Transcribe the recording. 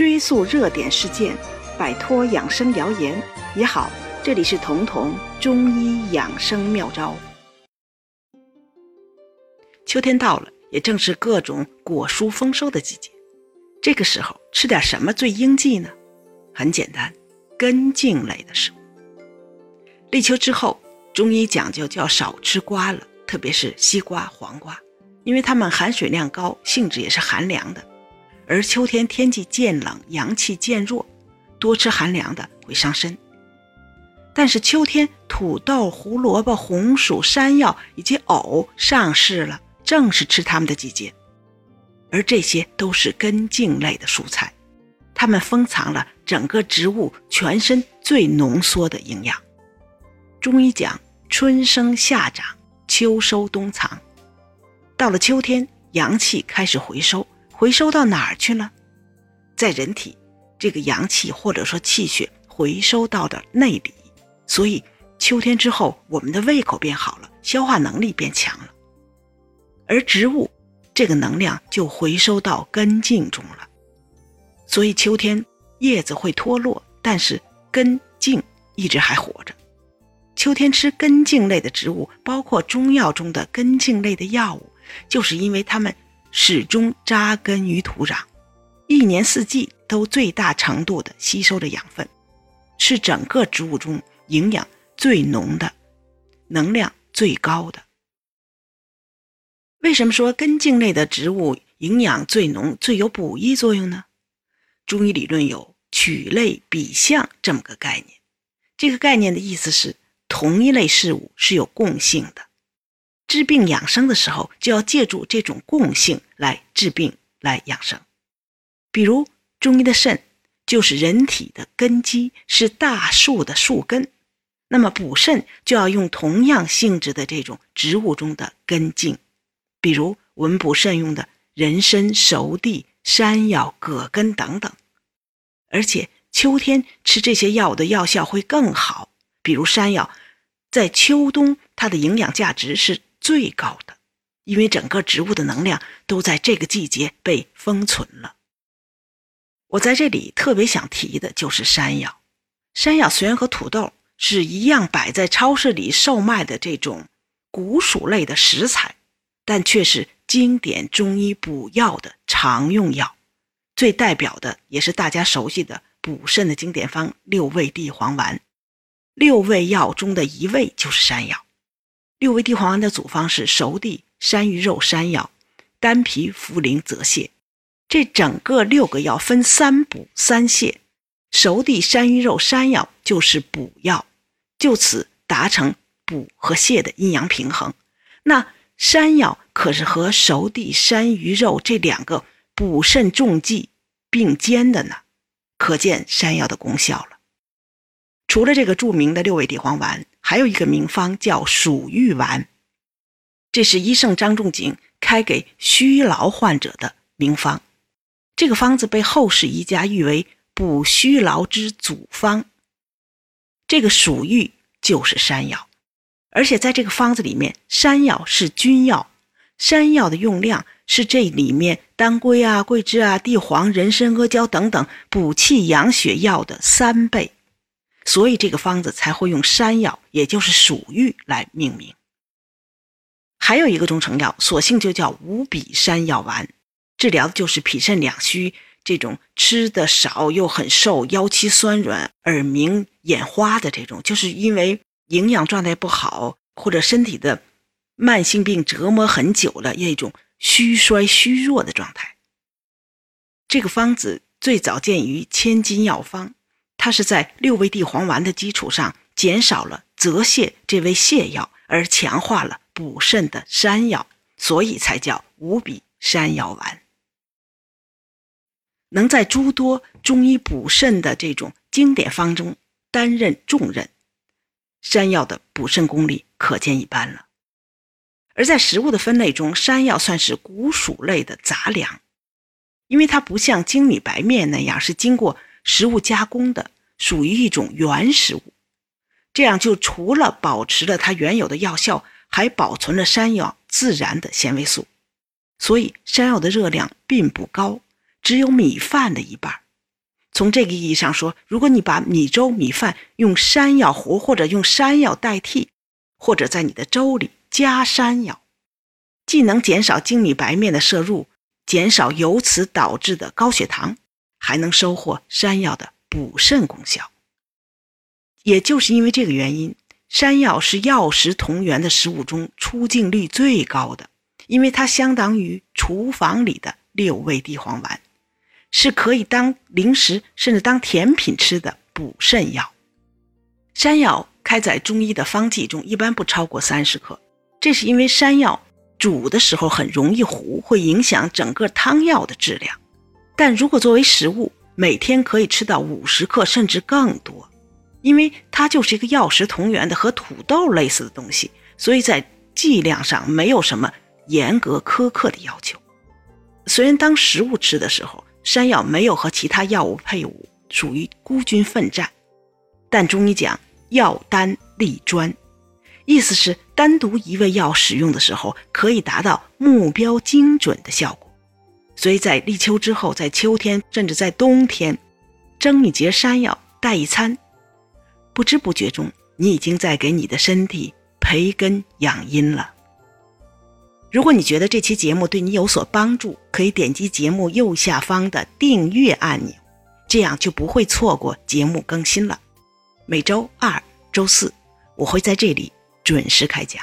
追溯热点事件，摆脱养生谣言也好。这里是彤彤中医养生妙招。秋天到了，也正是各种果蔬丰收的季节。这个时候吃点什么最应季呢？很简单，根茎类的食物。立秋之后，中医讲究就要少吃瓜了，特别是西瓜、黄瓜，因为它们含水量高，性质也是寒凉的。而秋天天气渐冷，阳气渐弱，多吃寒凉的会伤身。但是秋天土豆、胡萝卜、红薯、山药以及藕上市了，正是吃它们的季节。而这些都是根茎类的蔬菜，它们封藏了整个植物全身最浓缩的营养。中医讲春生夏长，秋收冬藏，到了秋天，阳气开始回收。回收到哪儿去了？在人体，这个阳气或者说气血回收到的内里，所以秋天之后，我们的胃口变好了，消化能力变强了。而植物这个能量就回收到根茎中了，所以秋天叶子会脱落，但是根茎一直还活着。秋天吃根茎类的植物，包括中药中的根茎类的药物，就是因为它们。始终扎根于土壤，一年四季都最大程度的吸收着养分，是整个植物中营养最浓的、能量最高的。为什么说根茎类的植物营养最浓、最有补益作用呢？中医理论有取类比象这么个概念，这个概念的意思是同一类事物是有共性的。治病养生的时候，就要借助这种共性来治病、来养生。比如中医的肾就是人体的根基，是大树的树根，那么补肾就要用同样性质的这种植物中的根茎，比如我们补肾用的人参、熟地、山药、葛根等等。而且秋天吃这些药的药效会更好，比如山药，在秋冬它的营养价值是。最高的，因为整个植物的能量都在这个季节被封存了。我在这里特别想提的就是山药。山药虽然和土豆是一样摆在超市里售卖的这种谷薯类的食材，但却是经典中医补药的常用药。最代表的也是大家熟悉的补肾的经典方六味地黄丸。六味药中的一味就是山药。六味地黄丸的组方是熟地、山萸肉、山药、丹皮、茯苓、泽泻。这整个六个药分三补三泻，熟地、山萸肉、山药就是补药，就此达成补和泻的阴阳平衡。那山药可是和熟地、山萸肉这两个补肾重剂并肩的呢，可见山药的功效了。除了这个著名的六味地黄丸。还有一个名方叫鼠玉丸，这是医圣张仲景开给虚劳患者的名方。这个方子被后世医家誉为补虚劳之祖方。这个鼠玉就是山药，而且在这个方子里面，山药是君药，山药的用量是这里面当归啊、桂枝啊、地黄、人参、阿胶等等补气养血药的三倍。所以这个方子才会用山药，也就是鼠玉来命名。还有一个中成药，索性就叫五比山药丸，治疗的就是脾肾两虚这种吃的少又很瘦、腰膝酸软、耳鸣眼花的这种，就是因为营养状态不好或者身体的慢性病折磨很久了，一种虚衰虚弱的状态。这个方子最早见于《千金药方》。它是在六味地黄丸的基础上减少了泽泻这味泻药，而强化了补肾的山药，所以才叫五比山药丸。能在诸多中医补肾的这种经典方中担任重任，山药的补肾功力可见一斑了。而在食物的分类中，山药算是谷薯类的杂粮，因为它不像精米白面那样是经过。食物加工的属于一种原食物，这样就除了保持了它原有的药效，还保存了山药自然的纤维素，所以山药的热量并不高，只有米饭的一半。从这个意义上说，如果你把米粥、米饭用山药糊或者用山药代替，或者在你的粥里加山药，既能减少精米白面的摄入，减少由此导致的高血糖，还能收获山药的补肾功效。也就是因为这个原因，山药是药食同源的食物中出镜率最高的，因为它相当于厨房里的六味地黄丸。是可以当零食甚至当甜品吃的补肾药。山药开在中医的方剂中，一般不超过三十克。这是因为山药煮的时候很容易糊，会影响整个汤药的质量。但如果作为食物，每天可以吃到五十克甚至更多，因为它就是一个药食同源的和土豆类似的东西，所以在剂量上没有什么严格苛刻的要求。虽然当食物吃的时候，山药没有和其他药物配伍，属于孤军奋战。但中医讲药单立专，意思是单独一味药使用的时候，可以达到目标精准的效果。所以在立秋之后，在秋天甚至在冬天，蒸一节山药带一餐，不知不觉中，你已经在给你的身体培根养阴了。如果你觉得这期节目对你有所帮助，可以点击节目右下方的订阅按钮，这样就不会错过节目更新了。每周二、周四，我会在这里准时开讲。